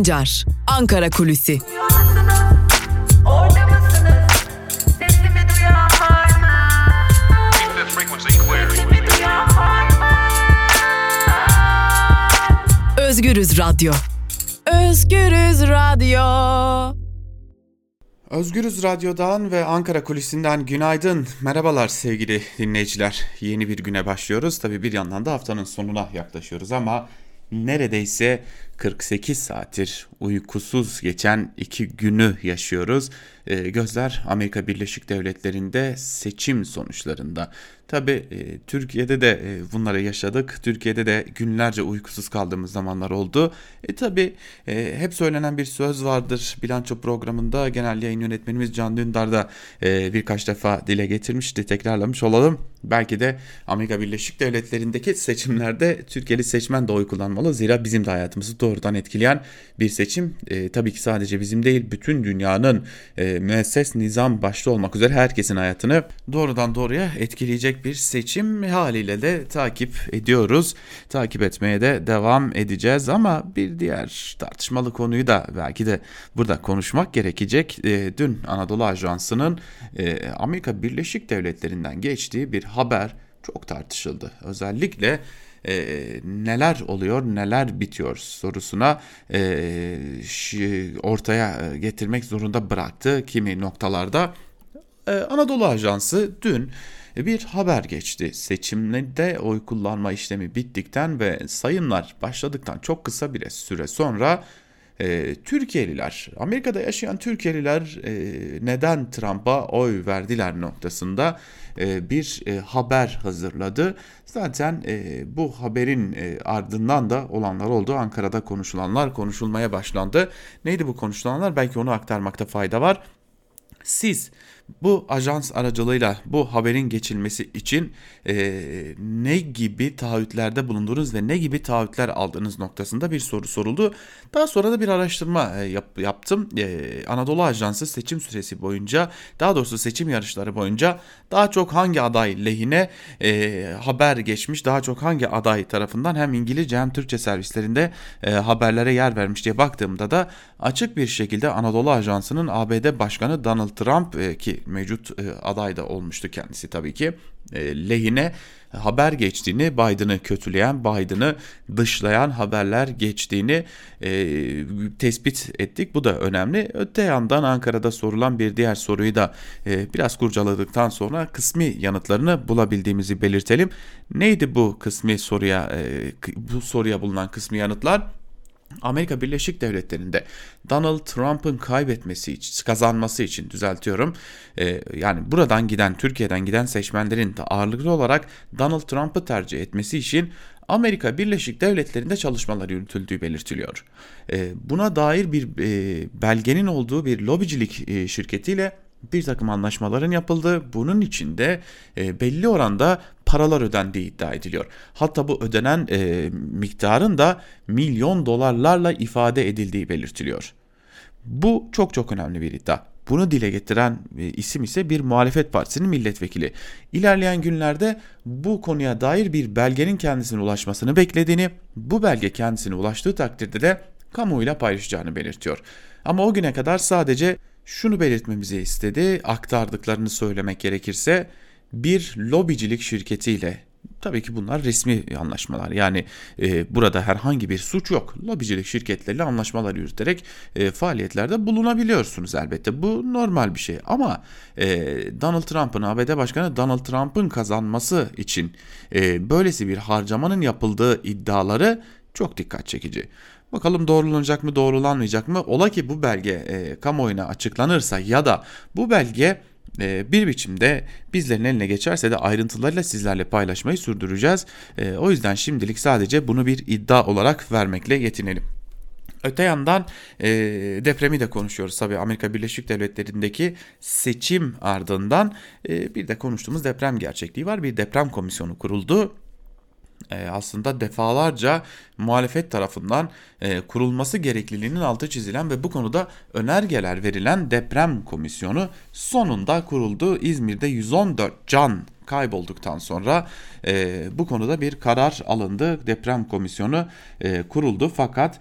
Sancar, Ankara Kulüsi. Özgürüz Radyo. Özgürüz Radyo. Özgürüz Radyo'dan ve Ankara Kulisi'nden günaydın. Merhabalar sevgili dinleyiciler. Yeni bir güne başlıyoruz. Tabi bir yandan da haftanın sonuna yaklaşıyoruz ama neredeyse 48 saattir uykusuz geçen iki günü yaşıyoruz. E, gözler Amerika Birleşik Devletleri'nde seçim sonuçlarında. Tabi e, Türkiye'de de e, bunları yaşadık. Türkiye'de de günlerce uykusuz kaldığımız zamanlar oldu. E tabi e, hep söylenen bir söz vardır. Bilanço programında genel yayın yönetmenimiz Can Dündar da e, birkaç defa dile getirmişti. Tekrarlamış olalım. Belki de Amerika Birleşik Devletleri'ndeki seçimlerde Türkiye'li seçmen de oy kullanmalı. Zira bizim de hayatımızı doğrudan etkileyen bir seçim. E, tabii ki sadece bizim değil bütün dünyanın e, müesses nizam başta olmak üzere herkesin hayatını doğrudan doğruya etkileyecek bir seçim haliyle de takip ediyoruz. Takip etmeye de devam edeceğiz ama bir diğer tartışmalı konuyu da belki de burada konuşmak gerekecek. E, dün Anadolu Ajansı'nın e, Amerika Birleşik Devletleri'nden geçtiği bir haber çok tartışıldı. Özellikle e, neler oluyor, neler bitiyor sorusuna e, ortaya getirmek zorunda bıraktı kimi noktalarda. E, Anadolu Ajansı dün bir haber geçti. Seçimde oy kullanma işlemi bittikten ve sayımlar başladıktan çok kısa bir süre sonra e, Türkiye'liler, Amerika'da yaşayan Türkiye'liler e, neden Trump'a oy verdiler noktasında e, bir e, haber hazırladı. Zaten e, bu haberin e, ardından da olanlar oldu. Ankara'da konuşulanlar konuşulmaya başlandı. Neydi bu konuşulanlar? Belki onu aktarmakta fayda var. Siz bu ajans aracılığıyla bu haberin geçilmesi için e, ne gibi taahhütlerde bulundunuz ve ne gibi taahhütler aldığınız noktasında bir soru soruldu. Daha sonra da bir araştırma e, yap, yaptım. E, Anadolu Ajansı seçim süresi boyunca daha doğrusu seçim yarışları boyunca daha çok hangi aday lehine e, haber geçmiş daha çok hangi aday tarafından hem İngilizce hem Türkçe servislerinde e, haberlere yer vermiş diye baktığımda da açık bir şekilde Anadolu Ajansı'nın ABD Başkanı Donald Trump e, ki mevcut e, aday da olmuştu kendisi tabii ki e, lehine haber geçtiğini, Biden'ı kötüleyen, Biden'ı dışlayan haberler geçtiğini e, tespit ettik. Bu da önemli. Öte yandan Ankara'da sorulan bir diğer soruyu da e, biraz kurcaladıktan sonra kısmi yanıtlarını bulabildiğimizi belirtelim. Neydi bu kısmi soruya, e, bu soruya bulunan kısmi yanıtlar? Amerika Birleşik Devletleri'nde Donald Trump'ın kaybetmesi için, kazanması için düzeltiyorum. E, yani buradan giden, Türkiye'den giden seçmenlerin de ağırlıklı olarak Donald Trump'ı tercih etmesi için Amerika Birleşik Devletleri'nde çalışmalar yürütüldüğü belirtiliyor. E, buna dair bir e, belgenin olduğu bir lobicilik e, şirketiyle bir takım anlaşmaların yapıldığı, bunun içinde e, belli oranda paralar ödendiği iddia ediliyor. Hatta bu ödenen e, miktarın da milyon dolarlarla ifade edildiği belirtiliyor. Bu çok çok önemli bir iddia. Bunu dile getiren e, isim ise bir muhalefet partisinin milletvekili. İlerleyen günlerde bu konuya dair bir belgenin kendisine ulaşmasını beklediğini, bu belge kendisine ulaştığı takdirde de kamuoyuyla paylaşacağını belirtiyor. Ama o güne kadar sadece şunu belirtmemizi istedi, aktardıklarını söylemek gerekirse bir lobicilik şirketiyle Tabii ki bunlar resmi anlaşmalar. Yani e, burada herhangi bir suç yok. Lobicilik şirketleriyle anlaşmalar yürüterek e, faaliyetlerde bulunabiliyorsunuz elbette. Bu normal bir şey. Ama e, Donald Trump'ın ABD Başkanı Donald Trump'ın kazanması için e, böylesi bir harcamanın yapıldığı iddiaları çok dikkat çekici. Bakalım doğrulanacak mı doğrulanmayacak mı? Ola ki bu belge e, kamuoyuna açıklanırsa ya da bu belge bir biçimde bizlerin eline geçerse de ayrıntılarıyla sizlerle paylaşmayı sürdüreceğiz. E, o yüzden şimdilik sadece bunu bir iddia olarak vermekle yetinelim. Öte yandan e, depremi de konuşuyoruz tabii Amerika Birleşik Devletleri'ndeki seçim ardından e, bir de konuştuğumuz deprem gerçekliği var. Bir deprem komisyonu kuruldu e, aslında defalarca muhalefet tarafından e, kurulması gerekliliğinin altı çizilen ve bu konuda önergeler verilen deprem komisyonu sonunda kuruldu. İzmir'de 114 can kaybolduktan sonra e, bu konuda bir karar alındı. Deprem komisyonu kuruldu fakat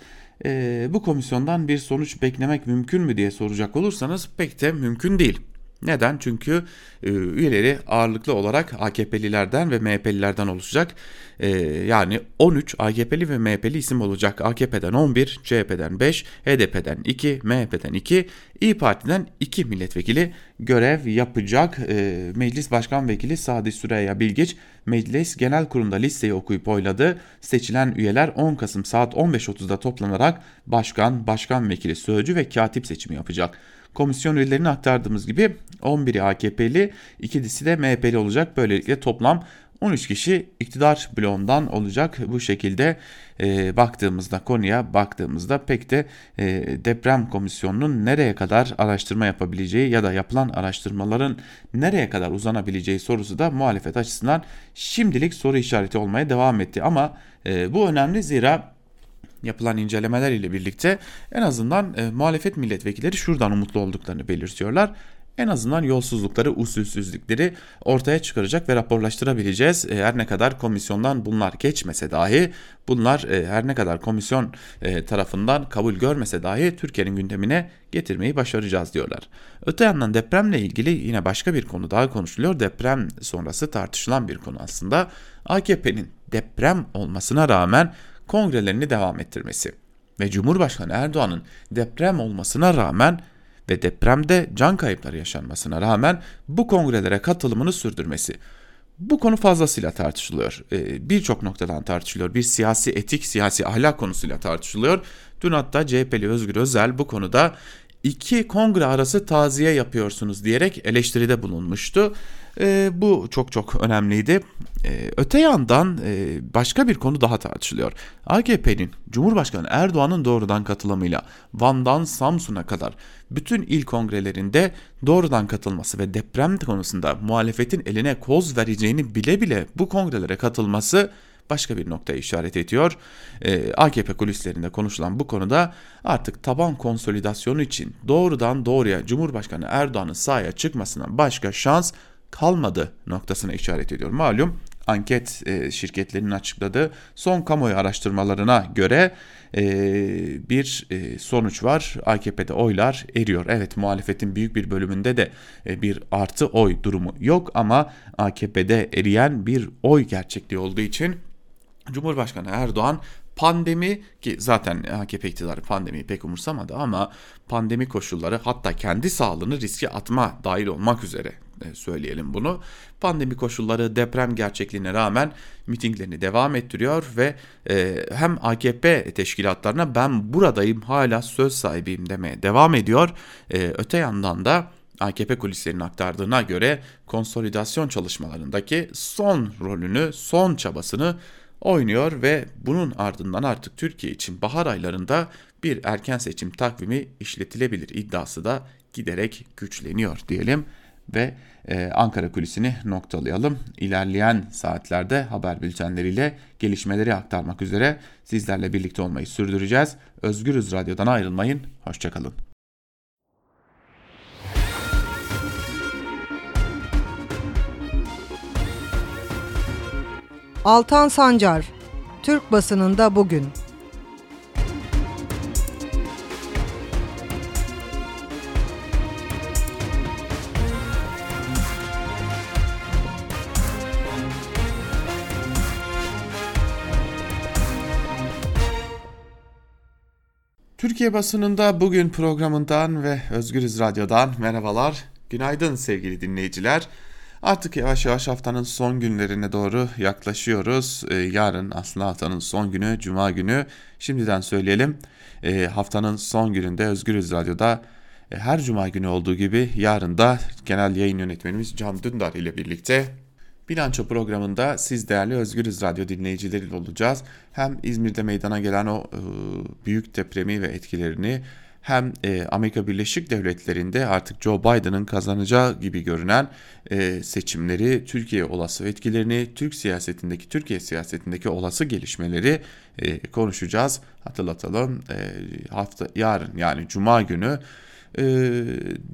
bu komisyondan bir sonuç beklemek mümkün mü diye soracak olursanız pek de mümkün değil. Neden? Çünkü e, üyeleri ağırlıklı olarak AKP'lilerden ve MHP'lilerden oluşacak. E, yani 13 AKP'li ve MHP'li isim olacak. AKP'den 11, CHP'den 5, HDP'den 2, MHP'den 2, İyi Parti'den 2 milletvekili görev yapacak. E, Meclis Başkan Vekili Sadi Süreyya Bilgiç Meclis Genel Kurulu'nda listeyi okuyup oyladı. Seçilen üyeler 10 Kasım saat 15.30'da toplanarak başkan, başkan vekili, sözcü ve katip seçimi yapacak. Komisyon üyelerine aktardığımız gibi 11'i AKP'li, ikisi de MHP'li olacak. Böylelikle toplam 13 kişi iktidar bloğundan olacak. Bu şekilde e, baktığımızda konuya baktığımızda pek de e, deprem komisyonunun nereye kadar araştırma yapabileceği ya da yapılan araştırmaların nereye kadar uzanabileceği sorusu da muhalefet açısından şimdilik soru işareti olmaya devam etti. Ama e, bu önemli zira yapılan incelemeler ile birlikte en azından e, muhalefet milletvekilleri şuradan umutlu olduklarını belirtiyorlar. En azından yolsuzlukları, usulsüzlükleri ortaya çıkaracak ve raporlaştırabileceğiz. E, her ne kadar komisyondan bunlar geçmese dahi, bunlar e, her ne kadar komisyon e, tarafından kabul görmese dahi Türkiye'nin gündemine getirmeyi başaracağız diyorlar. Öte yandan depremle ilgili yine başka bir konu daha konuşuluyor. Deprem sonrası tartışılan bir konu aslında. AKP'nin deprem olmasına rağmen kongrelerini devam ettirmesi ve Cumhurbaşkanı Erdoğan'ın deprem olmasına rağmen ve depremde can kayıpları yaşanmasına rağmen bu kongrelere katılımını sürdürmesi. Bu konu fazlasıyla tartışılıyor. Ee, Birçok noktadan tartışılıyor. Bir siyasi etik, siyasi ahlak konusuyla tartışılıyor. Dün hatta CHP'li Özgür Özel bu konuda iki kongre arası taziye yapıyorsunuz diyerek eleştiride bulunmuştu. E, bu çok çok önemliydi. E, öte yandan e, başka bir konu daha tartışılıyor. AKP'nin Cumhurbaşkanı Erdoğan'ın doğrudan katılımıyla Van'dan Samsun'a kadar bütün il kongrelerinde doğrudan katılması ve deprem konusunda muhalefetin eline koz vereceğini bile bile bu kongrelere katılması başka bir noktaya işaret ediyor. Ee, AKP kulislerinde konuşulan bu konuda artık taban konsolidasyonu için doğrudan doğruya Cumhurbaşkanı Erdoğan'ın sahaya çıkmasına başka şans kalmadı noktasına işaret ediyor. Malum anket e, şirketlerinin açıkladığı son kamuoyu araştırmalarına göre e, bir e, sonuç var. AKP'de oylar eriyor. Evet muhalefetin büyük bir bölümünde de bir artı oy durumu yok ama AKP'de eriyen bir oy gerçekliği olduğu için Cumhurbaşkanı Erdoğan pandemi ki zaten AKP iktidarı pandemiyi pek umursamadı ama pandemi koşulları hatta kendi sağlığını riske atma dahil olmak üzere söyleyelim bunu. Pandemi koşulları deprem gerçekliğine rağmen mitinglerini devam ettiriyor ve e, hem AKP teşkilatlarına ben buradayım hala söz sahibiyim demeye devam ediyor. E, öte yandan da AKP kulislerinin aktardığına göre konsolidasyon çalışmalarındaki son rolünü, son çabasını oynuyor ve bunun ardından artık Türkiye için bahar aylarında bir erken seçim takvimi işletilebilir iddiası da giderek güçleniyor diyelim ve e, Ankara kulisini noktalayalım. İlerleyen saatlerde haber bültenleriyle gelişmeleri aktarmak üzere sizlerle birlikte olmayı sürdüreceğiz. Özgürüz Radyo'dan ayrılmayın. Hoşçakalın. Altan Sancar, Türk basınında bugün. Türkiye basınında bugün programından ve Özgürüz Radyo'dan merhabalar. Günaydın sevgili dinleyiciler. Artık yavaş yavaş haftanın son günlerine doğru yaklaşıyoruz. Ee, yarın aslında haftanın son günü, Cuma günü. Şimdiden söyleyelim. Ee, haftanın son gününde Özgürüz Radyo'da e, her Cuma günü olduğu gibi yarın da genel yayın yönetmenimiz Can Dündar ile birlikte Bilanço programında siz değerli Özgürüz Radyo dinleyicileriyle olacağız. Hem İzmir'de meydana gelen o e, büyük depremi ve etkilerini hem e, Amerika Birleşik Devletleri'nde artık Joe Biden'ın kazanacağı gibi görünen e, seçimleri, Türkiye olası etkilerini, Türk siyasetindeki, Türkiye siyasetindeki olası gelişmeleri e, konuşacağız. Hatırlatalım e, hafta yarın yani Cuma günü e,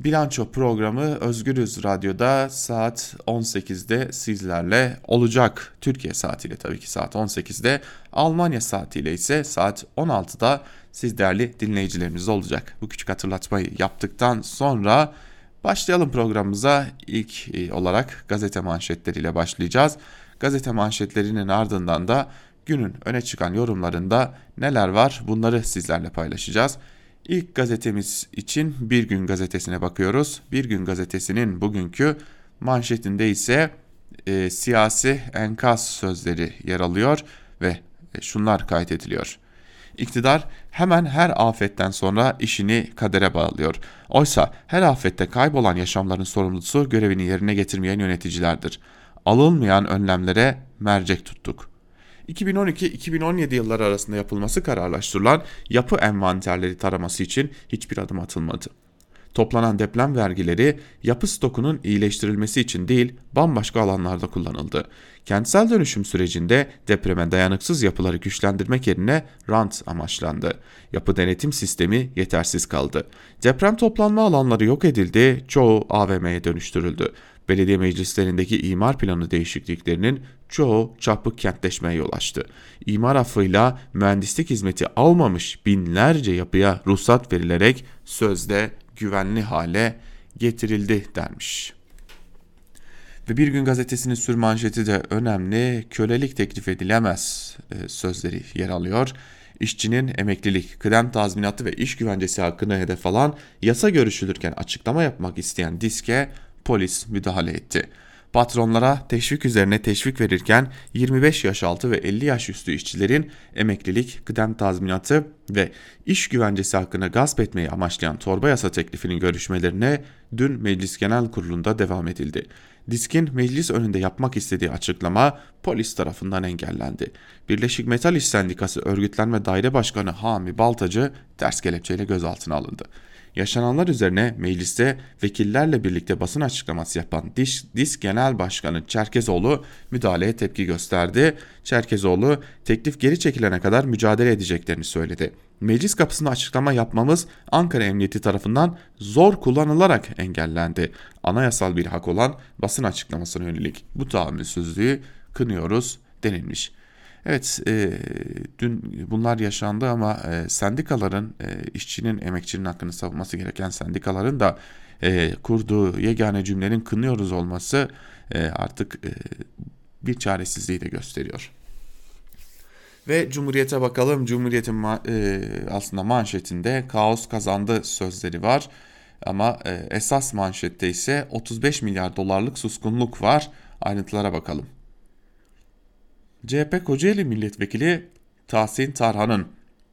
bilanço programı Özgürüz Radyo'da saat 18'de sizlerle olacak. Türkiye saatiyle tabii ki saat 18'de. Almanya saatiyle ise saat 16'da siz değerli dinleyicilerimiz olacak. Bu küçük hatırlatmayı yaptıktan sonra başlayalım programımıza. İlk e, olarak gazete manşetleriyle başlayacağız. Gazete manşetlerinin ardından da günün öne çıkan yorumlarında neler var bunları sizlerle paylaşacağız. İlk gazetemiz için Bir Gün gazetesine bakıyoruz. Bir Gün gazetesinin bugünkü manşetinde ise e, siyasi enkaz sözleri yer alıyor ve e, şunlar kaydediliyor. İktidar hemen her afetten sonra işini kadere bağlıyor. Oysa her afette kaybolan yaşamların sorumlusu görevini yerine getirmeyen yöneticilerdir. Alınmayan önlemlere mercek tuttuk.'' 2012-2017 yılları arasında yapılması kararlaştırılan yapı envanterleri taraması için hiçbir adım atılmadı. Toplanan deprem vergileri yapı stokunun iyileştirilmesi için değil bambaşka alanlarda kullanıldı. Kentsel dönüşüm sürecinde depreme dayanıksız yapıları güçlendirmek yerine rant amaçlandı. Yapı denetim sistemi yetersiz kaldı. Deprem toplanma alanları yok edildi, çoğu AVM'ye dönüştürüldü belediye meclislerindeki imar planı değişikliklerinin çoğu çarpık kentleşmeye yol açtı. İmar affıyla mühendislik hizmeti almamış binlerce yapıya ruhsat verilerek sözde güvenli hale getirildi denmiş. Ve Bir Gün Gazetesi'nin sürmanşeti de önemli. Kölelik teklif edilemez e, sözleri yer alıyor. İşçinin emeklilik, kıdem tazminatı ve iş güvencesi hakkını hedef alan yasa görüşülürken açıklama yapmak isteyen diske polis müdahale etti. Patronlara teşvik üzerine teşvik verirken 25 yaş altı ve 50 yaş üstü işçilerin emeklilik, kıdem tazminatı ve iş güvencesi hakkını gasp etmeyi amaçlayan torba yasa teklifinin görüşmelerine dün Meclis Genel Kurulu'nda devam edildi. Diskin meclis önünde yapmak istediği açıklama polis tarafından engellendi. Birleşik Metal İş Sendikası Örgütlenme Daire Başkanı Hami Baltacı ters kelepçeyle gözaltına alındı. Yaşananlar üzerine mecliste vekillerle birlikte basın açıklaması yapan DİS, DİS Genel Başkanı Çerkezoğlu müdahaleye tepki gösterdi. Çerkezoğlu teklif geri çekilene kadar mücadele edeceklerini söyledi. Meclis kapısında açıklama yapmamız Ankara Emniyeti tarafından zor kullanılarak engellendi. Anayasal bir hak olan basın açıklamasına yönelik bu tahammülsüzlüğü kınıyoruz denilmiş. Evet, e, dün bunlar yaşandı ama e, sendikaların, e, işçinin, emekçinin hakkını savunması gereken sendikaların da e, kurduğu yegane cümlenin kınıyoruz olması e, artık e, bir çaresizliği de gösteriyor. Ve Cumhuriyet'e bakalım. Cumhuriyet'in ma e, aslında manşetinde kaos kazandı sözleri var. Ama e, esas manşette ise 35 milyar dolarlık suskunluk var. Ayrıntılara bakalım. CHP Kocaeli Milletvekili Tahsin Tarhan'ın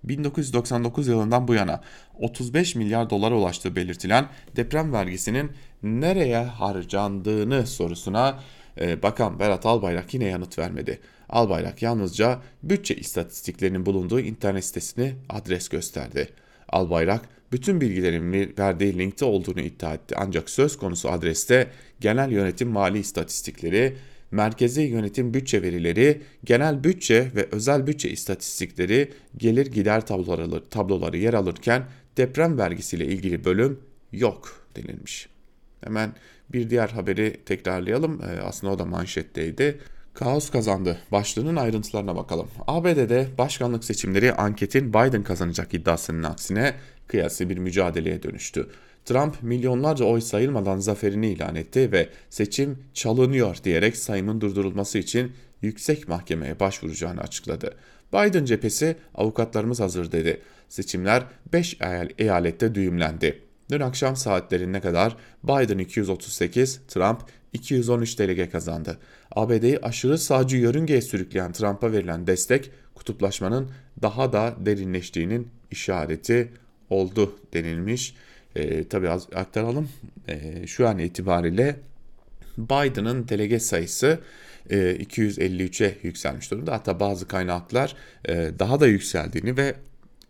1999 yılından bu yana 35 milyar dolara ulaştığı belirtilen deprem vergisinin nereye harcandığını sorusuna e, Bakan Berat Albayrak yine yanıt vermedi. Albayrak yalnızca bütçe istatistiklerinin bulunduğu internet sitesini adres gösterdi. Albayrak bütün bilgilerin verdiği linkte olduğunu iddia etti ancak söz konusu adreste genel yönetim mali istatistikleri, merkezi yönetim bütçe verileri, genel bütçe ve özel bütçe istatistikleri, gelir gider tabloları, tabloları yer alırken deprem vergisiyle ilgili bölüm yok denilmiş. Hemen bir diğer haberi tekrarlayalım. Ee, aslında o da manşetteydi. Kaos kazandı. Başlığının ayrıntılarına bakalım. ABD'de başkanlık seçimleri anketin Biden kazanacak iddiasının aksine kıyası bir mücadeleye dönüştü. Trump milyonlarca oy sayılmadan zaferini ilan etti ve seçim çalınıyor diyerek sayımın durdurulması için yüksek mahkemeye başvuracağını açıkladı. Biden cephesi avukatlarımız hazır dedi. Seçimler 5 eyalette düğümlendi. Dün akşam saatlerine kadar Biden 238, Trump 213 delege kazandı. ABD'yi aşırı sağcı yörüngeye sürükleyen Trump'a verilen destek kutuplaşmanın daha da derinleştiğinin işareti oldu denilmiş. E, tabii az aktaralım. E, şu an itibariyle Biden'ın delege sayısı e, 253'e yükselmiş durumda. Hatta bazı kaynaklar e, daha da yükseldiğini ve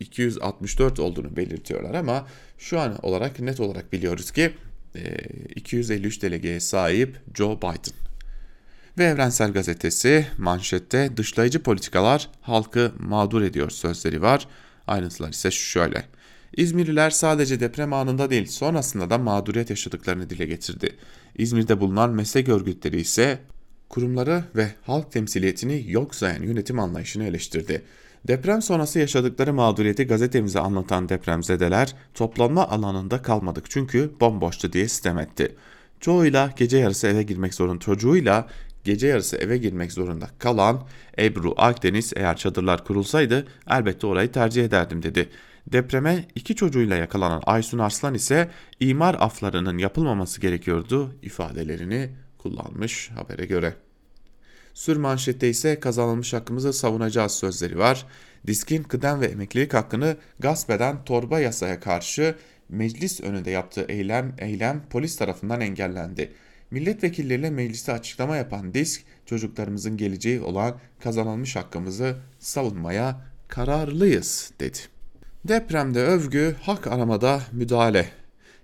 264 olduğunu belirtiyorlar ama şu an olarak net olarak biliyoruz ki e, 253 delegeye sahip Joe Biden. Ve Evrensel Gazetesi manşette dışlayıcı politikalar halkı mağdur ediyor sözleri var. Ayrıntılar ise şöyle. İzmirliler sadece deprem anında değil sonrasında da mağduriyet yaşadıklarını dile getirdi. İzmir'de bulunan meslek örgütleri ise kurumları ve halk temsiliyetini yok sayan yönetim anlayışını eleştirdi. Deprem sonrası yaşadıkları mağduriyeti gazetemize anlatan depremzedeler toplanma alanında kalmadık çünkü bomboştu diye sistem etti. Çoğuyla gece yarısı eve girmek zorunda çocuğuyla gece yarısı eve girmek zorunda kalan Ebru Akdeniz eğer çadırlar kurulsaydı elbette orayı tercih ederdim dedi. Depreme iki çocuğuyla yakalanan Aysun Arslan ise imar aflarının yapılmaması gerekiyordu ifadelerini kullanmış habere göre. Sür manşette ise kazanılmış hakkımızı savunacağız sözleri var. Diskin kıdem ve emeklilik hakkını gasp eden torba yasaya karşı meclis önünde yaptığı eylem, eylem polis tarafından engellendi. Milletvekilleriyle mecliste açıklama yapan Disk, çocuklarımızın geleceği olan kazanılmış hakkımızı savunmaya kararlıyız dedi. Depremde övgü, hak aramada müdahale.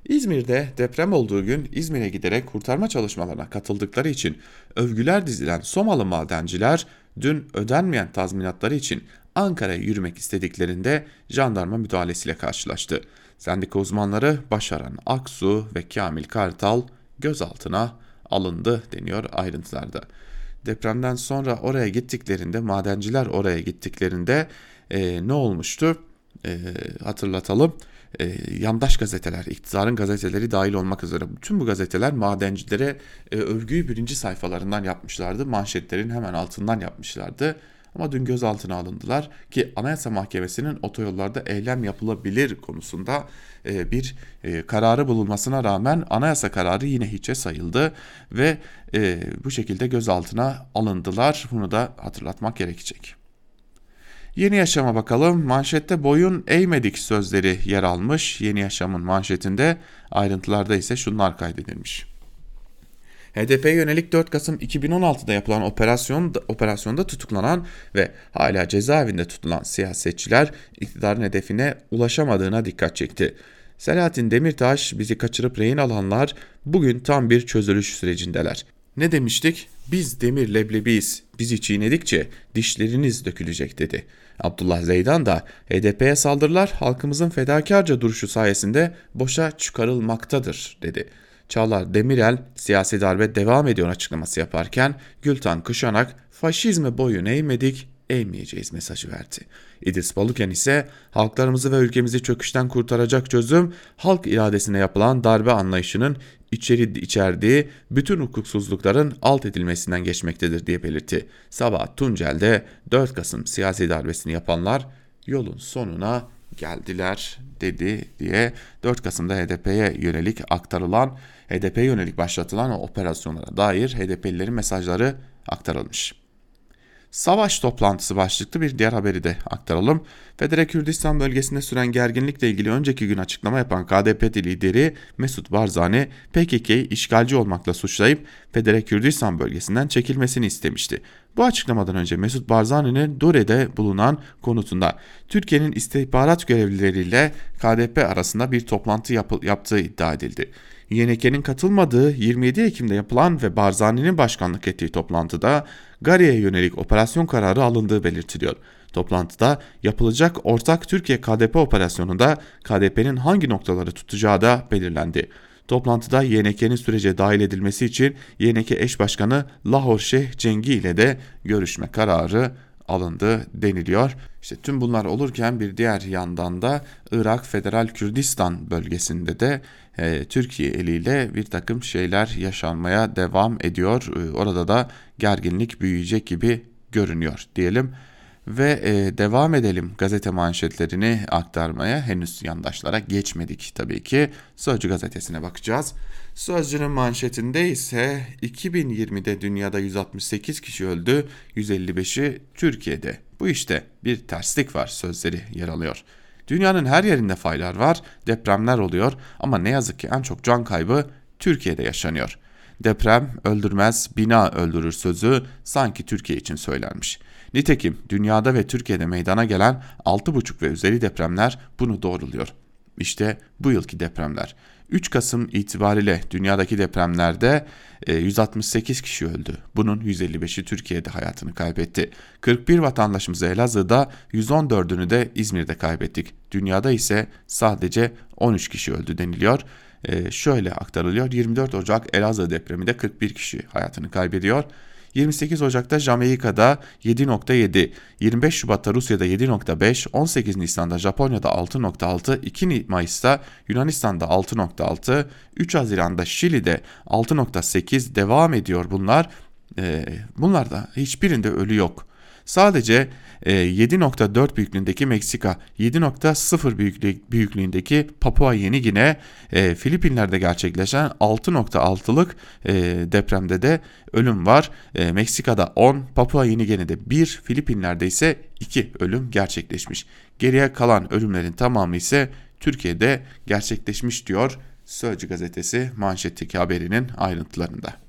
İzmir'de deprem olduğu gün İzmir'e giderek kurtarma çalışmalarına katıldıkları için övgüler dizilen Somalı madenciler dün ödenmeyen tazminatları için Ankara'ya yürümek istediklerinde jandarma müdahalesiyle karşılaştı. Sendika uzmanları Başaran Aksu ve Kamil Kartal gözaltına alındı deniyor ayrıntılarda. Depremden sonra oraya gittiklerinde madenciler oraya gittiklerinde e, ne olmuştu? E, hatırlatalım e, yandaş gazeteler, iktidarın gazeteleri dahil olmak üzere bütün bu gazeteler madencilere e, övgüyü birinci sayfalarından yapmışlardı. Manşetlerin hemen altından yapmışlardı. Ama dün gözaltına alındılar ki Anayasa Mahkemesi'nin otoyollarda eylem yapılabilir konusunda e, bir e, kararı bulunmasına rağmen anayasa kararı yine hiçe sayıldı ve e, bu şekilde gözaltına alındılar. Bunu da hatırlatmak gerekecek. Yeni Yaşam'a bakalım. Manşette boyun eğmedik sözleri yer almış. Yeni Yaşam'ın manşetinde ayrıntılarda ise şunlar kaydedilmiş. HDP'ye yönelik 4 Kasım 2016'da yapılan operasyon, operasyonda tutuklanan ve hala cezaevinde tutulan siyasetçiler iktidarın hedefine ulaşamadığına dikkat çekti. Selahattin Demirtaş bizi kaçırıp rehin alanlar bugün tam bir çözülüş sürecindeler. Ne demiştik? Biz demir leblebiyiz. Bizi çiğnedikçe dişleriniz dökülecek dedi. Abdullah Zeydan da HDP'ye saldırılar halkımızın fedakarca duruşu sayesinde boşa çıkarılmaktadır dedi. Çağlar Demirel siyasi darbe devam ediyor açıklaması yaparken Gültan Kuşanak faşizme boyun eğmedik eğmeyeceğiz mesajı verdi. İdris Baluken ise halklarımızı ve ülkemizi çöküşten kurtaracak çözüm halk iradesine yapılan darbe anlayışının içeri içerdiği bütün hukuksuzlukların alt edilmesinden geçmektedir diye belirtti. Sabah Tuncel'de 4 Kasım siyasi darbesini yapanlar yolun sonuna geldiler dedi diye 4 Kasım'da HDP'ye yönelik aktarılan HDP'ye yönelik başlatılan operasyonlara dair HDP'lilerin mesajları aktarılmış. Savaş toplantısı başlıklı bir diğer haberi de aktaralım. Federe Kürdistan bölgesinde süren gerginlikle ilgili önceki gün açıklama yapan KDP lideri Mesut Barzani PKK'yı işgalci olmakla suçlayıp Federe Kürdistan bölgesinden çekilmesini istemişti. Bu açıklamadan önce Mesut Barzani'nin Dure'de bulunan konutunda Türkiye'nin istihbarat görevlileriyle KDP arasında bir toplantı yap yaptığı iddia edildi. YNK'nin katılmadığı 27 Ekim'de yapılan ve Barzani'nin başkanlık ettiği toplantıda Gari'ye yönelik operasyon kararı alındığı belirtiliyor. Toplantıda yapılacak ortak Türkiye KDP operasyonunda KDP'nin hangi noktaları tutacağı da belirlendi. Toplantıda YNK'nin sürece dahil edilmesi için YNK eş başkanı Lahor Şeyh Cengi ile de görüşme kararı alındı deniliyor. İşte tüm bunlar olurken bir diğer yandan da Irak Federal Kürdistan bölgesinde de e, Türkiye eliyle bir takım şeyler yaşanmaya devam ediyor. E, orada da gerginlik büyüyecek gibi görünüyor diyelim. Ve e, devam edelim gazete manşetlerini aktarmaya. Henüz yandaşlara geçmedik tabii ki. Sözcü gazetesine bakacağız. Sözcünün manşetinde ise 2020'de dünyada 168 kişi öldü, 155'i Türkiye'de. Bu işte bir terslik var sözleri yer alıyor. Dünyanın her yerinde faylar var, depremler oluyor ama ne yazık ki en çok can kaybı Türkiye'de yaşanıyor. Deprem öldürmez, bina öldürür sözü sanki Türkiye için söylenmiş. Nitekim dünyada ve Türkiye'de meydana gelen 6,5 ve üzeri depremler bunu doğruluyor. İşte bu yılki depremler. 3 Kasım itibariyle dünyadaki depremlerde 168 e, kişi öldü. Bunun 155'i Türkiye'de hayatını kaybetti. 41 vatandaşımız Elazığ'da, 114'ünü de İzmir'de kaybettik. Dünyada ise sadece 13 kişi öldü deniliyor. Ee, şöyle aktarılıyor. 24 Ocak Elazığ depreminde 41 kişi hayatını kaybediyor. 28 Ocak'ta Jamaika'da 7.7, 25 Şubat'ta Rusya'da 7.5, 18 Nisan'da Japonya'da 6.6, 2 Mayıs'ta Yunanistan'da 6.6, 3 Haziran'da Şili'de 6.8 devam ediyor bunlar. Ee, bunlarda hiçbirinde ölü yok. Sadece 7.4 e, büyüklüğündeki Meksika, 7.0 büyüklüğündeki Papua Yeni Gine, e, Filipinler'de gerçekleşen 6.6'lık e, depremde de ölüm var. Meksika'da 10, Papua Yeni Gine'de 1, Filipinler'de ise 2 ölüm gerçekleşmiş. Geriye kalan ölümlerin tamamı ise Türkiye'de gerçekleşmiş diyor Sözcü gazetesi manşetteki haberinin ayrıntılarında.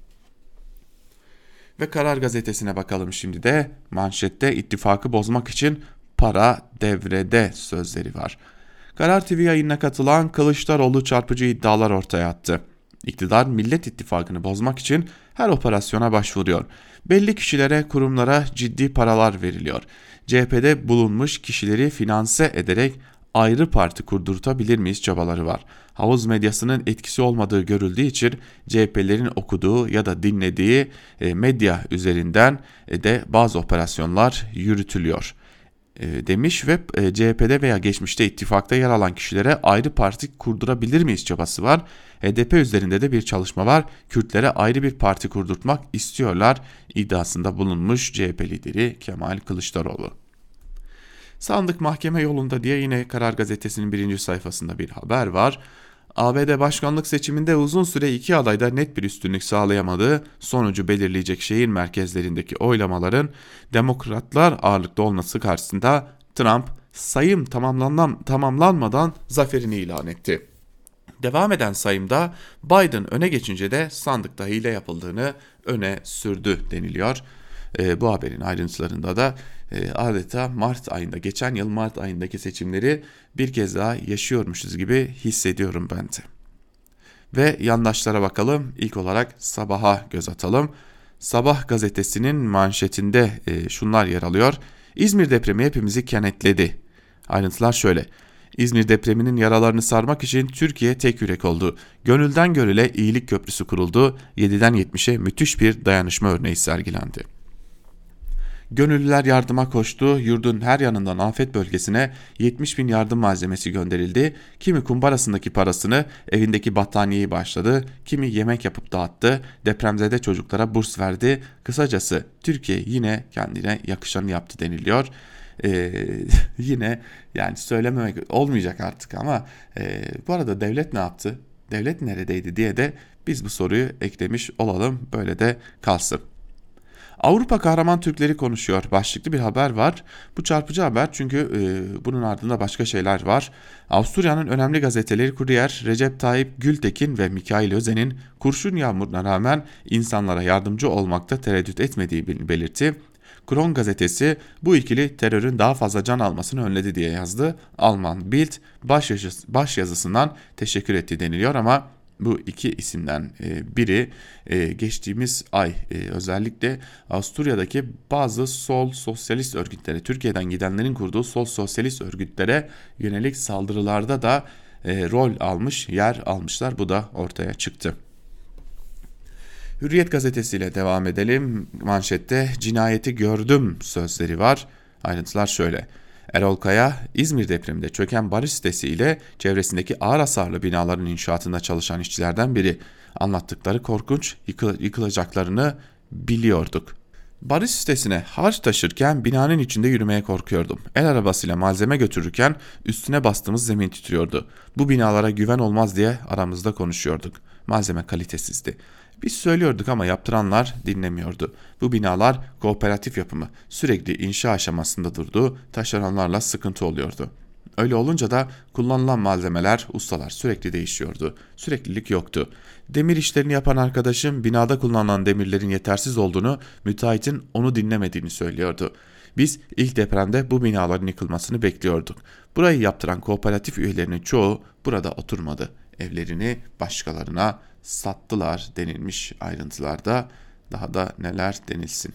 Ve Karar Gazetesi'ne bakalım şimdi de manşette ittifakı bozmak için para devrede sözleri var. Karar TV yayınına katılan Kılıçdaroğlu çarpıcı iddialar ortaya attı. İktidar Millet İttifakı'nı bozmak için her operasyona başvuruyor. Belli kişilere, kurumlara ciddi paralar veriliyor. CHP'de bulunmuş kişileri finanse ederek ayrı parti kurdurtabilir miyiz çabaları var. Havuz medyasının etkisi olmadığı görüldüğü için CHP'lerin okuduğu ya da dinlediği e, medya üzerinden e, de bazı operasyonlar yürütülüyor e, demiş ve CHP'de veya geçmişte ittifakta yer alan kişilere ayrı parti kurdurabilir miyiz çabası var. HDP üzerinde de bir çalışma var. Kürtlere ayrı bir parti kurdurtmak istiyorlar iddiasında bulunmuş CHP lideri Kemal Kılıçdaroğlu. Sandık mahkeme yolunda diye yine Karar Gazetesi'nin birinci sayfasında bir haber var. ABD başkanlık seçiminde uzun süre iki adayda net bir üstünlük sağlayamadığı sonucu belirleyecek şehir merkezlerindeki oylamaların demokratlar ağırlıkta olması karşısında Trump sayım tamamlanan, tamamlanmadan zaferini ilan etti. Devam eden sayımda Biden öne geçince de sandıkta hile yapıldığını öne sürdü deniliyor. E, bu haberin ayrıntılarında da e, adeta Mart ayında geçen yıl Mart ayındaki seçimleri bir kez daha yaşıyormuşuz gibi hissediyorum ben de. Ve yandaşlara bakalım. İlk olarak sabaha göz atalım. Sabah gazetesinin manşetinde e, şunlar yer alıyor. İzmir depremi hepimizi kenetledi. Ayrıntılar şöyle. İzmir depreminin yaralarını sarmak için Türkiye tek yürek oldu. Gönülden gönüle iyilik köprüsü kuruldu. 7'den 70'e müthiş bir dayanışma örneği sergilendi. Gönüllüler yardıma koştu. Yurdun her yanından afet bölgesine 70 bin yardım malzemesi gönderildi. Kimi kumbarasındaki parasını evindeki battaniyeyi başladı. Kimi yemek yapıp dağıttı. Depremzede çocuklara burs verdi. Kısacası Türkiye yine kendine yakışanı yaptı deniliyor. Ee, yine yani söylememek olmayacak artık ama e, bu arada devlet ne yaptı? Devlet neredeydi diye de biz bu soruyu eklemiş olalım. Böyle de kalsın. Avrupa kahraman Türkleri konuşuyor başlıklı bir haber var. Bu çarpıcı haber çünkü e, bunun ardında başka şeyler var. Avusturya'nın önemli gazeteleri Kuriyer, Recep Tayyip Gültekin ve Mikail Özen'in kurşun yağmuruna rağmen insanlara yardımcı olmakta tereddüt etmediği belirtti. Kron gazetesi bu ikili terörün daha fazla can almasını önledi diye yazdı. Alman Bild baş, yazısı, baş yazısından teşekkür etti deniliyor ama bu iki isimden e, biri e, geçtiğimiz ay e, özellikle Avusturya'daki bazı sol sosyalist örgütlere, Türkiye'den gidenlerin kurduğu sol sosyalist örgütlere yönelik saldırılarda da rol almış, yer almışlar. Bu da ortaya çıktı. Hürriyet gazetesiyle devam edelim. Manşette cinayeti gördüm sözleri var. Ayrıntılar şöyle. Erol Kaya, İzmir depreminde çöken barış sitesi ile çevresindeki ağır hasarlı binaların inşaatında çalışan işçilerden biri. Anlattıkları korkunç, yıkıl yıkılacaklarını biliyorduk. Barış sitesine harç taşırken binanın içinde yürümeye korkuyordum. El arabasıyla malzeme götürürken üstüne bastığımız zemin titriyordu. Bu binalara güven olmaz diye aramızda konuşuyorduk. Malzeme kalitesizdi. Biz söylüyorduk ama yaptıranlar dinlemiyordu. Bu binalar kooperatif yapımı sürekli inşa aşamasında durdu, taşeronlarla sıkıntı oluyordu. Öyle olunca da kullanılan malzemeler, ustalar sürekli değişiyordu. Süreklilik yoktu. Demir işlerini yapan arkadaşım binada kullanılan demirlerin yetersiz olduğunu, müteahhitin onu dinlemediğini söylüyordu. Biz ilk depremde bu binaların yıkılmasını bekliyorduk. Burayı yaptıran kooperatif üyelerinin çoğu burada oturmadı. evlerini başkalarına sattılar denilmiş ayrıntılarda. Daha da neler denilsin.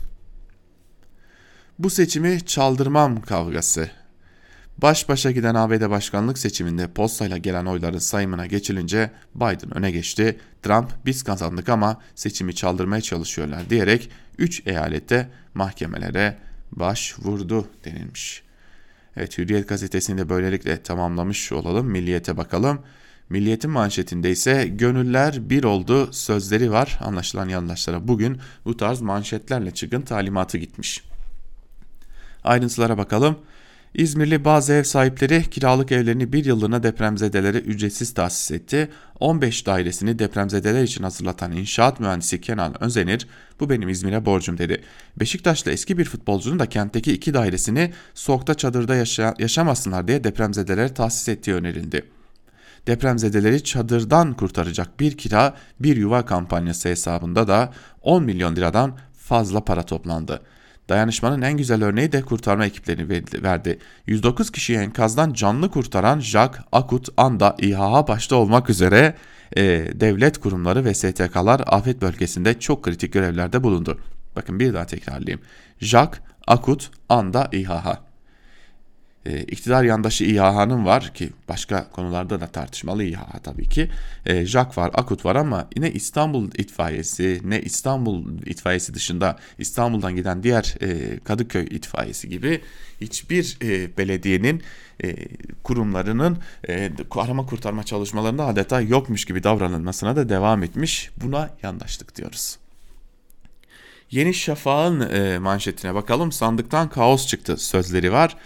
Bu seçimi çaldırmam kavgası. Baş başa giden ABD başkanlık seçiminde postayla gelen oyların sayımına geçilince Biden öne geçti. Trump biz kazandık ama seçimi çaldırmaya çalışıyorlar diyerek 3 eyalette mahkemelere başvurdu denilmiş. Evet Hürriyet gazetesini de böylelikle tamamlamış olalım. Milliyete bakalım. Milliyetin manşetinde ise gönüller bir oldu sözleri var. Anlaşılan yandaşlara bugün bu tarz manşetlerle çıkın talimatı gitmiş. Ayrıntılara bakalım. İzmirli bazı ev sahipleri kiralık evlerini bir yıllığına depremzedelere ücretsiz tahsis etti. 15 dairesini depremzedeler için hazırlatan inşaat mühendisi Kenan Özenir, bu benim İzmir'e borcum dedi. Beşiktaşlı eski bir futbolcunun da kentteki iki dairesini soğukta çadırda yaşa yaşamasınlar diye depremzedelere tahsis ettiği önerildi. Depremzedeleri çadırdan kurtaracak bir kira bir yuva kampanyası hesabında da 10 milyon liradan fazla para toplandı. Dayanışmanın en güzel örneği de kurtarma ekiplerini verdi. 109 kişiyi enkazdan canlı kurtaran JAK, AKUT, ANDA, İHA başta olmak üzere e, devlet kurumları ve STK'lar afet bölgesinde çok kritik görevlerde bulundu. Bakın bir daha tekrarlayayım. JAK, AKUT, ANDA, İHA e, iktidar yandaşı İHA'nın var ki başka konularda da tartışmalı İHA tabii ki. E, JAK var, AKUT var ama yine İstanbul itfaiyesi ne İstanbul itfaiyesi dışında İstanbul'dan giden diğer e, Kadıköy itfaiyesi gibi hiçbir e, belediyenin e, kurumlarının e, arama kurtarma çalışmalarında adeta yokmuş gibi davranılmasına da devam etmiş. Buna yandaşlık diyoruz. Yeni Şafak'ın e, manşetine bakalım. Sandıktan kaos çıktı sözleri var.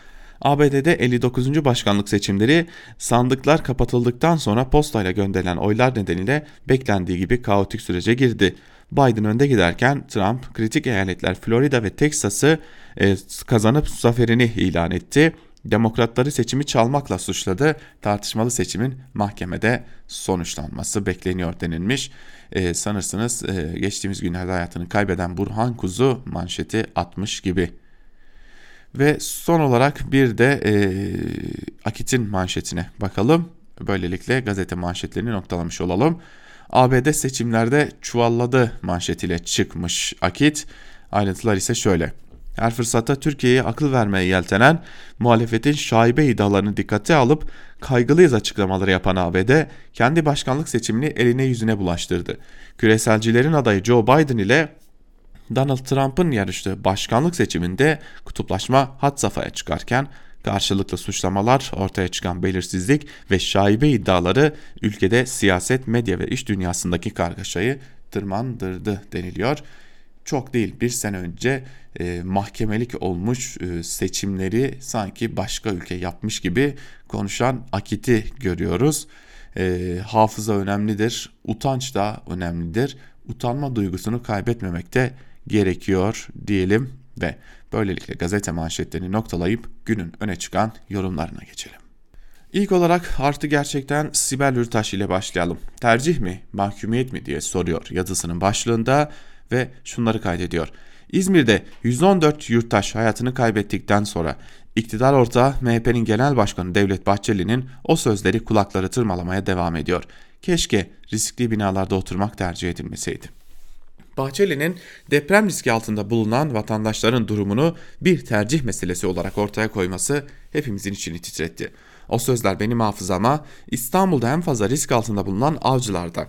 ABD'de 59. başkanlık seçimleri sandıklar kapatıldıktan sonra postayla gönderilen oylar nedeniyle beklendiği gibi kaotik sürece girdi. Biden önde giderken Trump kritik eyaletler Florida ve Texas'ı e, kazanıp zaferini ilan etti. Demokratları seçimi çalmakla suçladı. Tartışmalı seçimin mahkemede sonuçlanması bekleniyor denilmiş. E, sanırsınız e, geçtiğimiz günlerde hayatını kaybeden Burhan Kuzu manşeti atmış gibi. Ve son olarak bir de e, Akit'in manşetine bakalım. Böylelikle gazete manşetlerini noktalamış olalım. ABD seçimlerde çuvalladı manşetiyle çıkmış Akit. Ayrıntılar ise şöyle. Her fırsatta Türkiye'ye akıl vermeye yeltenen muhalefetin şaibe iddialarını dikkate alıp kaygılıyız açıklamaları yapan ABD kendi başkanlık seçimini eline yüzüne bulaştırdı. Küreselcilerin adayı Joe Biden ile Donald Trump'ın yarıştığı başkanlık seçiminde kutuplaşma hat safhaya çıkarken karşılıklı suçlamalar, ortaya çıkan belirsizlik ve şaibe iddiaları ülkede siyaset, medya ve iş dünyasındaki kargaşayı tırmandırdı deniliyor. Çok değil bir sene önce e, mahkemelik olmuş e, seçimleri sanki başka ülke yapmış gibi konuşan Akit'i görüyoruz. E, hafıza önemlidir, utanç da önemlidir. Utanma duygusunu kaybetmemekte gerekiyor diyelim ve böylelikle gazete manşetlerini noktalayıp günün öne çıkan yorumlarına geçelim. İlk olarak artı gerçekten Sibel Ürtaş ile başlayalım. Tercih mi, mahkumiyet mi diye soruyor yazısının başlığında ve şunları kaydediyor. İzmir'de 114 yurttaş hayatını kaybettikten sonra iktidar ortağı MHP'nin genel başkanı Devlet Bahçeli'nin o sözleri kulakları tırmalamaya devam ediyor. Keşke riskli binalarda oturmak tercih edilmeseydi. Bahçeli'nin deprem riski altında bulunan vatandaşların durumunu bir tercih meselesi olarak ortaya koyması hepimizin içini titretti. O sözler benim hafızama İstanbul'da en fazla risk altında bulunan avcılarda.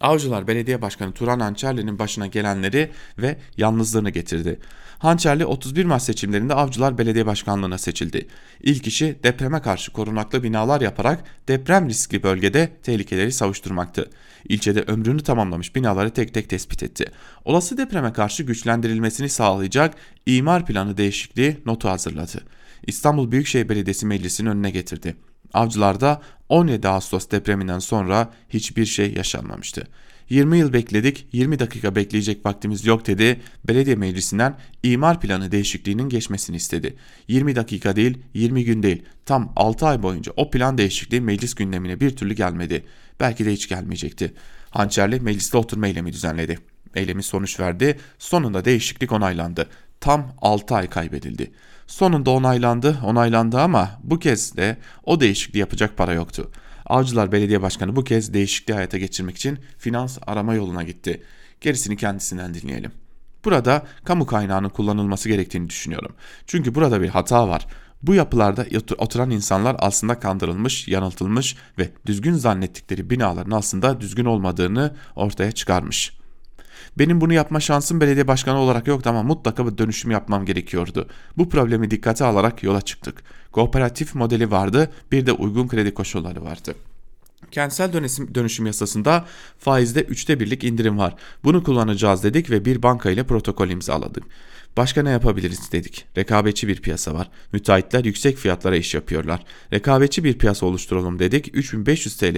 Avcılar Belediye Başkanı Turan Hançerli'nin başına gelenleri ve yalnızlığını getirdi. Hançerli 31 Mart seçimlerinde Avcılar Belediye Başkanlığı'na seçildi. İlk işi depreme karşı korunaklı binalar yaparak deprem riskli bölgede tehlikeleri savuşturmaktı. İlçede ömrünü tamamlamış binaları tek tek tespit etti. Olası depreme karşı güçlendirilmesini sağlayacak imar planı değişikliği notu hazırladı. İstanbul Büyükşehir Belediyesi Meclisi'nin önüne getirdi. Avcılar'da 17 Ağustos depreminden sonra hiçbir şey yaşanmamıştı. 20 yıl bekledik, 20 dakika bekleyecek vaktimiz yok dedi. Belediye meclisinden imar planı değişikliğinin geçmesini istedi. 20 dakika değil, 20 gün değil. Tam 6 ay boyunca o plan değişikliği meclis gündemine bir türlü gelmedi. Belki de hiç gelmeyecekti. Hançerli mecliste oturma eylemi düzenledi. Eylemi sonuç verdi. Sonunda değişiklik onaylandı. Tam 6 ay kaybedildi. Sonunda onaylandı, onaylandı ama bu kez de o değişikliği yapacak para yoktu. Avcılar Belediye Başkanı bu kez değişikliği hayata geçirmek için finans arama yoluna gitti. Gerisini kendisinden dinleyelim. Burada kamu kaynağının kullanılması gerektiğini düşünüyorum. Çünkü burada bir hata var. Bu yapılarda oturan insanlar aslında kandırılmış, yanıltılmış ve düzgün zannettikleri binaların aslında düzgün olmadığını ortaya çıkarmış. Benim bunu yapma şansım belediye başkanı olarak yoktu ama mutlaka bir dönüşüm yapmam gerekiyordu. Bu problemi dikkate alarak yola çıktık. Kooperatif modeli vardı, bir de uygun kredi koşulları vardı. Kentsel dönüşüm, dönüşüm yasasında faizde üçte birlik indirim var. Bunu kullanacağız dedik ve bir banka ile protokol imzaladık. Başka ne yapabiliriz dedik. Rekabetçi bir piyasa var. Müteahhitler yüksek fiyatlara iş yapıyorlar. Rekabetçi bir piyasa oluşturalım dedik. 3500 TL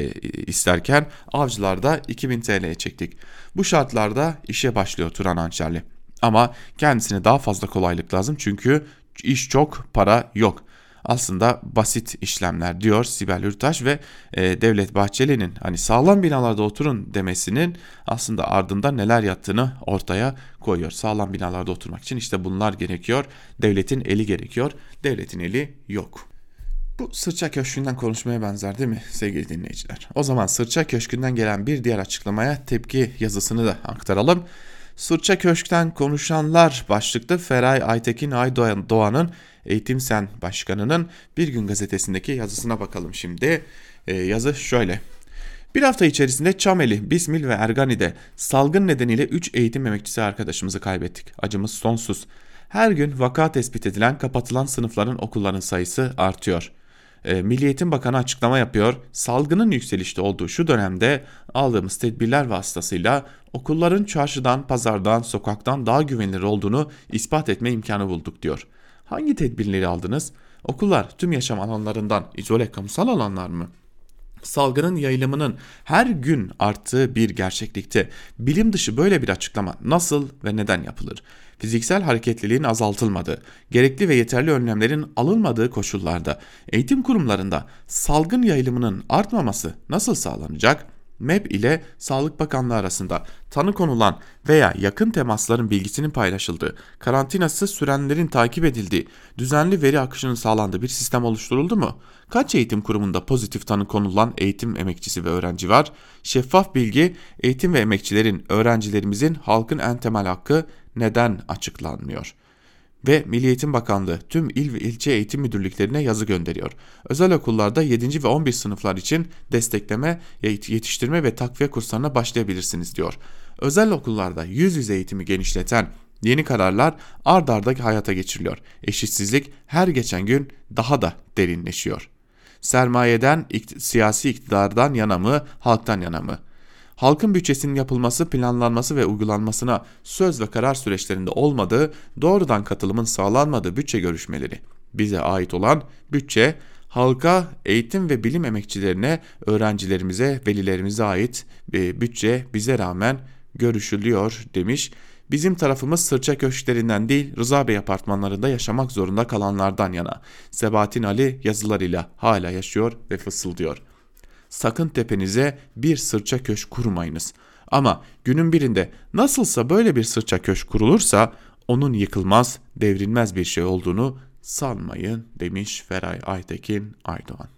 isterken avcılarda 2000 TL'ye çektik. Bu şartlarda işe başlıyor Turan Hançerli. Ama kendisine daha fazla kolaylık lazım çünkü iş çok, para yok aslında basit işlemler diyor Sibel Hürtaş ve e, Devlet Bahçeli'nin hani sağlam binalarda oturun demesinin aslında ardında neler yattığını ortaya koyuyor. Sağlam binalarda oturmak için işte bunlar gerekiyor. Devletin eli gerekiyor. Devletin eli yok. Bu Sırça Köşkü'nden konuşmaya benzer değil mi sevgili dinleyiciler? O zaman Sırça Köşkü'nden gelen bir diğer açıklamaya tepki yazısını da aktaralım. Sırça Köşk'ten konuşanlar başlıklı Feray Aytekin Aydoğan'ın Eğitim Sen Başkanı'nın Bir Gün gazetesindeki yazısına bakalım şimdi. E, yazı şöyle. Bir hafta içerisinde Çameli, Bismil ve Ergani'de salgın nedeniyle 3 eğitim emekçisi arkadaşımızı kaybettik. Acımız sonsuz. Her gün vaka tespit edilen kapatılan sınıfların okulların sayısı artıyor. E, Milli Eğitim Bakanı açıklama yapıyor. Salgının yükselişte olduğu şu dönemde aldığımız tedbirler vasıtasıyla okulların çarşıdan, pazardan, sokaktan daha güvenilir olduğunu ispat etme imkanı bulduk diyor. Hangi tedbirleri aldınız? Okullar tüm yaşam alanlarından izole kamusal alanlar mı? Salgının yayılımının her gün arttığı bir gerçeklikte bilim dışı böyle bir açıklama nasıl ve neden yapılır? Fiziksel hareketliliğin azaltılmadığı, gerekli ve yeterli önlemlerin alınmadığı koşullarda eğitim kurumlarında salgın yayılımının artmaması nasıl sağlanacak? MEP ile Sağlık Bakanlığı arasında tanı konulan veya yakın temasların bilgisinin paylaşıldığı, karantinası sürenlerin takip edildiği, düzenli veri akışının sağlandığı bir sistem oluşturuldu mu? Kaç eğitim kurumunda pozitif tanı konulan eğitim emekçisi ve öğrenci var? Şeffaf bilgi, eğitim ve emekçilerin, öğrencilerimizin halkın en temel hakkı neden açıklanmıyor?'' Ve Milli Eğitim Bakanlığı tüm il ve ilçe eğitim müdürlüklerine yazı gönderiyor. Özel okullarda 7. ve 11 sınıflar için destekleme, yetiştirme ve takviye kurslarına başlayabilirsiniz diyor. Özel okullarda yüz yüze eğitimi genişleten yeni kararlar ard arda hayata geçiriliyor. Eşitsizlik her geçen gün daha da derinleşiyor. Sermayeden, siyasi iktidardan yana mı, halktan yana mı? Halkın bütçesinin yapılması, planlanması ve uygulanmasına söz ve karar süreçlerinde olmadığı, doğrudan katılımın sağlanmadığı bütçe görüşmeleri. Bize ait olan bütçe, halka, eğitim ve bilim emekçilerine, öğrencilerimize, velilerimize ait bir bütçe bize rağmen görüşülüyor demiş. Bizim tarafımız sırça köşklerinden değil Rıza Bey apartmanlarında yaşamak zorunda kalanlardan yana. Sebatin Ali yazılarıyla hala yaşıyor ve fısıldıyor sakın tepenize bir sırça köşk kurmayınız. Ama günün birinde nasılsa böyle bir sırça köşk kurulursa onun yıkılmaz, devrilmez bir şey olduğunu sanmayın demiş Feray Aytekin Aydoğan.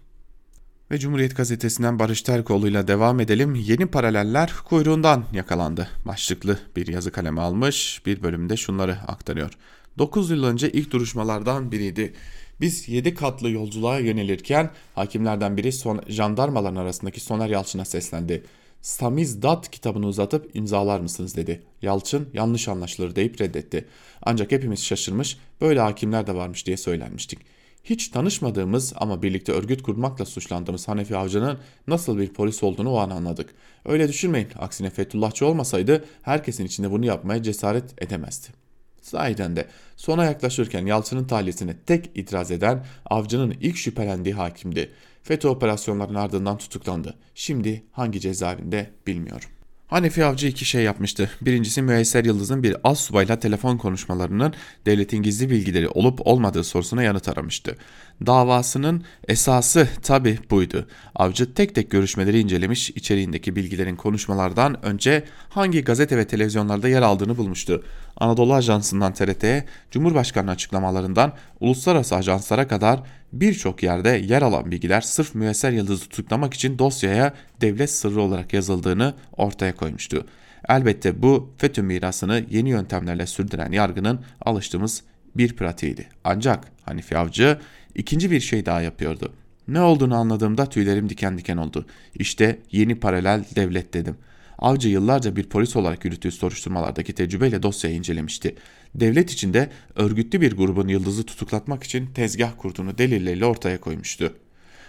Ve Cumhuriyet Gazetesi'nden Barış Terkoğlu ile devam edelim. Yeni paraleller kuyruğundan yakalandı. Başlıklı bir yazı kalemi almış. Bir bölümde şunları aktarıyor. 9 yıl önce ilk duruşmalardan biriydi. Biz 7 katlı yolculuğa yönelirken hakimlerden biri son, jandarmaların arasındaki Soner Yalçın'a seslendi. Samizdat kitabını uzatıp imzalar mısınız dedi. Yalçın yanlış anlaşılır deyip reddetti. Ancak hepimiz şaşırmış böyle hakimler de varmış diye söylenmiştik. Hiç tanışmadığımız ama birlikte örgüt kurmakla suçlandığımız Hanefi Avcı'nın nasıl bir polis olduğunu o an anladık. Öyle düşünmeyin aksine Fethullahçı olmasaydı herkesin içinde bunu yapmaya cesaret edemezdi. Sahiden de sona yaklaşırken Yalçın'ın tahliyesine tek itiraz eden avcının ilk şüphelendiği hakimdi. FETÖ operasyonlarının ardından tutuklandı. Şimdi hangi cezaevinde bilmiyorum. Hanefi Avcı iki şey yapmıştı. Birincisi Müesser Yıldız'ın bir az subayla telefon konuşmalarının devletin gizli bilgileri olup olmadığı sorusuna yanıt aramıştı. Davasının esası tabi buydu. Avcı tek tek görüşmeleri incelemiş, içeriğindeki bilgilerin konuşmalardan önce hangi gazete ve televizyonlarda yer aldığını bulmuştu. Anadolu Ajansı'ndan TRT'ye, Cumhurbaşkanı açıklamalarından uluslararası ajanslara kadar birçok yerde yer alan bilgiler sırf Müyesser Yıldız'ı tutuklamak için dosyaya devlet sırrı olarak yazıldığını ortaya koymuştu. Elbette bu FETÖ mirasını yeni yöntemlerle sürdüren yargının alıştığımız bir pratiğiydi. Ancak Hanifi Avcı ikinci bir şey daha yapıyordu. Ne olduğunu anladığımda tüylerim diken diken oldu. İşte yeni paralel devlet dedim. Avcı yıllarca bir polis olarak yürüttüğü soruşturmalardaki tecrübeyle dosyayı incelemişti. Devlet içinde örgütlü bir grubun yıldızı tutuklatmak için tezgah kurduğunu delilleriyle ortaya koymuştu.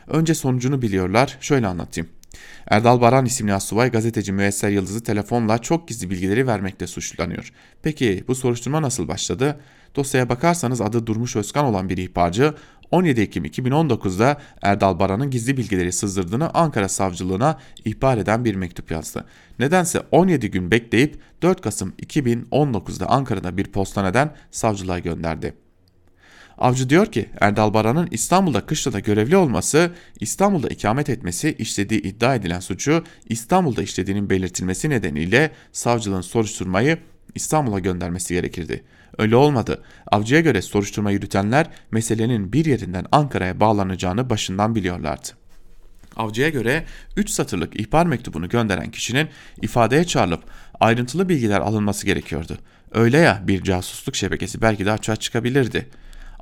Önce sonucunu biliyorlar, şöyle anlatayım. Erdal Baran isimli asubay gazeteci Müesser Yıldız'ı telefonla çok gizli bilgileri vermekle suçlanıyor. Peki bu soruşturma nasıl başladı? Dosyaya bakarsanız adı Durmuş Özkan olan bir ihbarcı 17 Ekim 2019'da Erdal Baran'ın gizli bilgileri sızdırdığını Ankara Savcılığına ihbar eden bir mektup yazdı. Nedense 17 gün bekleyip 4 Kasım 2019'da Ankara'da bir postaneden savcılığa gönderdi. Avcı diyor ki Erdal Baran'ın İstanbul'da kışlada görevli olması, İstanbul'da ikamet etmesi işlediği iddia edilen suçu İstanbul'da işlediğinin belirtilmesi nedeniyle savcılığın soruşturmayı İstanbul'a göndermesi gerekirdi. Öyle olmadı. Avcıya göre soruşturma yürütenler meselenin bir yerinden Ankara'ya bağlanacağını başından biliyorlardı. Avcıya göre 3 satırlık ihbar mektubunu gönderen kişinin ifadeye çağrılıp ayrıntılı bilgiler alınması gerekiyordu. Öyle ya bir casusluk şebekesi belki de açığa çıkabilirdi.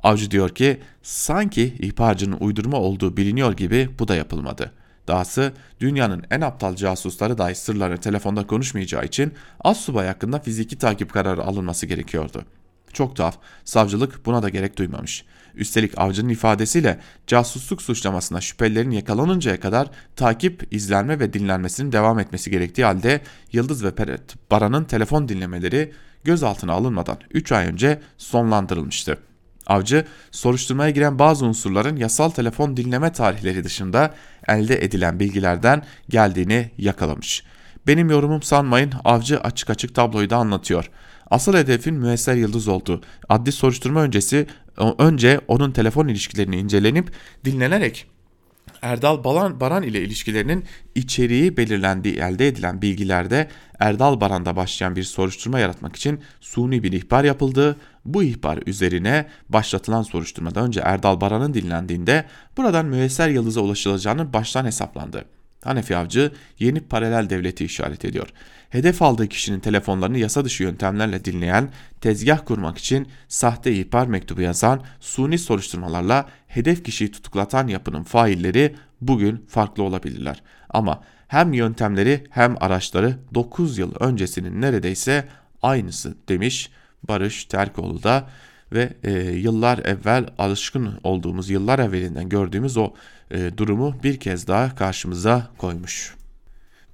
Avcı diyor ki sanki ihbarcının uydurma olduğu biliniyor gibi bu da yapılmadı. Dahası dünyanın en aptal casusları dahi sırlarını telefonda konuşmayacağı için az subay hakkında fiziki takip kararı alınması gerekiyordu. Çok tuhaf. Savcılık buna da gerek duymamış. Üstelik avcının ifadesiyle casusluk suçlamasına şüphelilerin yakalanıncaya kadar takip, izlenme ve dinlenmesinin devam etmesi gerektiği halde Yıldız ve Peret Baran'ın telefon dinlemeleri gözaltına alınmadan 3 ay önce sonlandırılmıştı. Avcı, soruşturmaya giren bazı unsurların yasal telefon dinleme tarihleri dışında elde edilen bilgilerden geldiğini yakalamış. Benim yorumum sanmayın, avcı açık açık tabloyu da anlatıyor. Asıl hedefin Müesser Yıldız oldu. Adli soruşturma öncesi önce onun telefon ilişkilerini incelenip dinlenerek Erdal Baran, Baran ile ilişkilerinin içeriği belirlendiği elde edilen bilgilerde Erdal Baran'da başlayan bir soruşturma yaratmak için suni bir ihbar yapıldı. Bu ihbar üzerine başlatılan soruşturmada önce Erdal Baran'ın dinlendiğinde buradan müesser yıldıza ulaşılacağını baştan hesaplandı. Hanefi Avcı yeni paralel devleti işaret ediyor. Hedef aldığı kişinin telefonlarını yasa dışı yöntemlerle dinleyen, tezgah kurmak için sahte ihbar mektubu yazan, suni soruşturmalarla hedef kişiyi tutuklatan yapının failleri bugün farklı olabilirler. Ama hem yöntemleri hem araçları 9 yıl öncesinin neredeyse aynısı demiş Barış Terkoğlu da ve e, yıllar evvel alışkın olduğumuz yıllar evvelinden gördüğümüz o e, durumu bir kez daha karşımıza koymuş.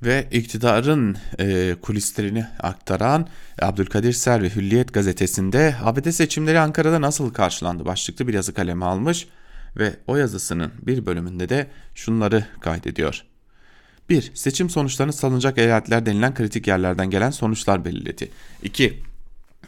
Ve iktidarın e, kulislerini aktaran Abdülkadir Selvi Hülliyet gazetesinde ABD seçimleri Ankara'da nasıl karşılandı başlıklı bir yazı kalemi almış ve o yazısının bir bölümünde de şunları kaydediyor. 1. Seçim sonuçlarını salınacak eyaletler denilen kritik yerlerden gelen sonuçlar belirledi. 2.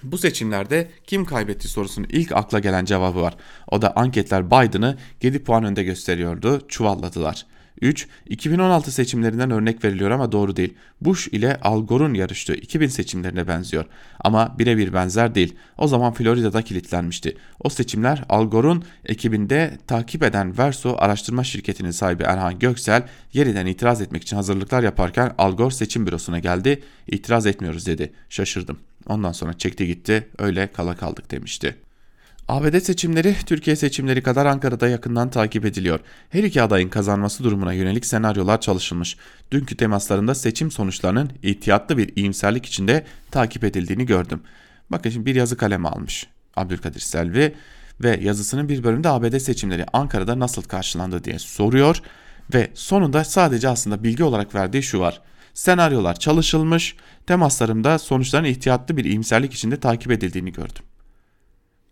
Bu seçimlerde kim kaybetti sorusunun ilk akla gelen cevabı var. O da anketler Biden'ı 7 puan önde gösteriyordu, çuvalladılar. 3. 2016 seçimlerinden örnek veriliyor ama doğru değil. Bush ile Al Gore'un yarıştığı 2000 seçimlerine benziyor. Ama birebir benzer değil. O zaman Florida'da kilitlenmişti. O seçimler Al Gore'un ekibinde takip eden Verso araştırma şirketinin sahibi Erhan Göksel yeniden itiraz etmek için hazırlıklar yaparken Al Gore seçim bürosuna geldi. İtiraz etmiyoruz dedi. Şaşırdım. Ondan sonra çekti gitti öyle kala kaldık demişti. ABD seçimleri Türkiye seçimleri kadar Ankara'da yakından takip ediliyor. Her iki adayın kazanması durumuna yönelik senaryolar çalışılmış. Dünkü temaslarında seçim sonuçlarının ihtiyatlı bir iyimserlik içinde takip edildiğini gördüm. Bakın şimdi bir yazı kalemi almış Abdülkadir Selvi ve yazısının bir bölümünde ABD seçimleri Ankara'da nasıl karşılandı diye soruyor ve sonunda sadece aslında bilgi olarak verdiği şu var. Senaryolar çalışılmış, temaslarımda sonuçların ihtiyatlı bir iyimserlik içinde takip edildiğini gördüm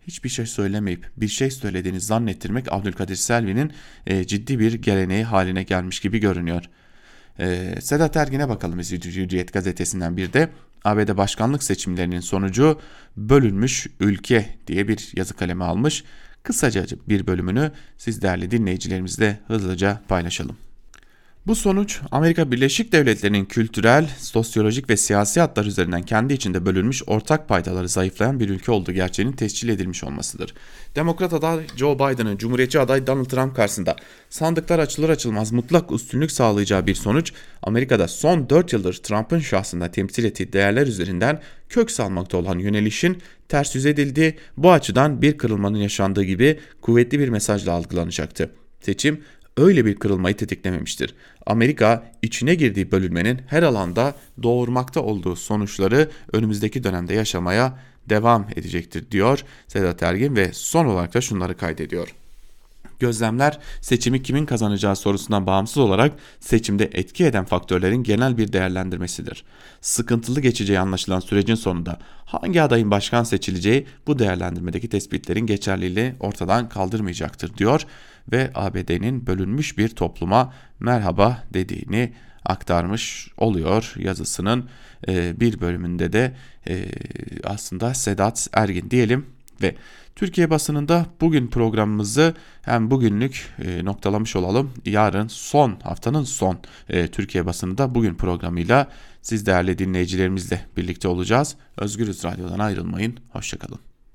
hiçbir şey söylemeyip bir şey söylediğini zannettirmek Abdülkadir Selvi'nin e, ciddi bir geleneği haline gelmiş gibi görünüyor. E, Sedat Ergin'e bakalım Hürriyet gazetesinden bir de ABD başkanlık seçimlerinin sonucu bölünmüş ülke diye bir yazı kalemi almış. Kısaca bir bölümünü siz değerli dinleyicilerimizle hızlıca paylaşalım. Bu sonuç Amerika Birleşik Devletleri'nin kültürel, sosyolojik ve siyasi hatlar üzerinden kendi içinde bölünmüş ortak paydaları zayıflayan bir ülke olduğu gerçeğinin tescil edilmiş olmasıdır. Demokrat aday Joe Biden'ın Cumhuriyetçi aday Donald Trump karşısında sandıklar açılır açılmaz mutlak üstünlük sağlayacağı bir sonuç Amerika'da son 4 yıldır Trump'ın şahsında temsil ettiği değerler üzerinden kök salmakta olan yönelişin ters yüz edildiği bu açıdan bir kırılmanın yaşandığı gibi kuvvetli bir mesajla algılanacaktı. Seçim öyle bir kırılmayı tetiklememiştir. Amerika içine girdiği bölünmenin her alanda doğurmakta olduğu sonuçları önümüzdeki dönemde yaşamaya devam edecektir diyor Sedat Ergin ve son olarak da şunları kaydediyor. Gözlemler seçimi kimin kazanacağı sorusundan bağımsız olarak seçimde etki eden faktörlerin genel bir değerlendirmesidir. Sıkıntılı geçeceği anlaşılan sürecin sonunda hangi adayın başkan seçileceği bu değerlendirmedeki tespitlerin geçerliliği ortadan kaldırmayacaktır diyor ve ABD'nin bölünmüş bir topluma merhaba dediğini aktarmış oluyor yazısının e, bir bölümünde de e, aslında Sedat Ergin diyelim ve Türkiye basınında bugün programımızı hem bugünlük e, noktalamış olalım. Yarın son haftanın son Türkiye basınında bugün programıyla siz değerli dinleyicilerimizle birlikte olacağız. Özgürüz Radyo'dan ayrılmayın. Hoşçakalın.